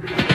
Thank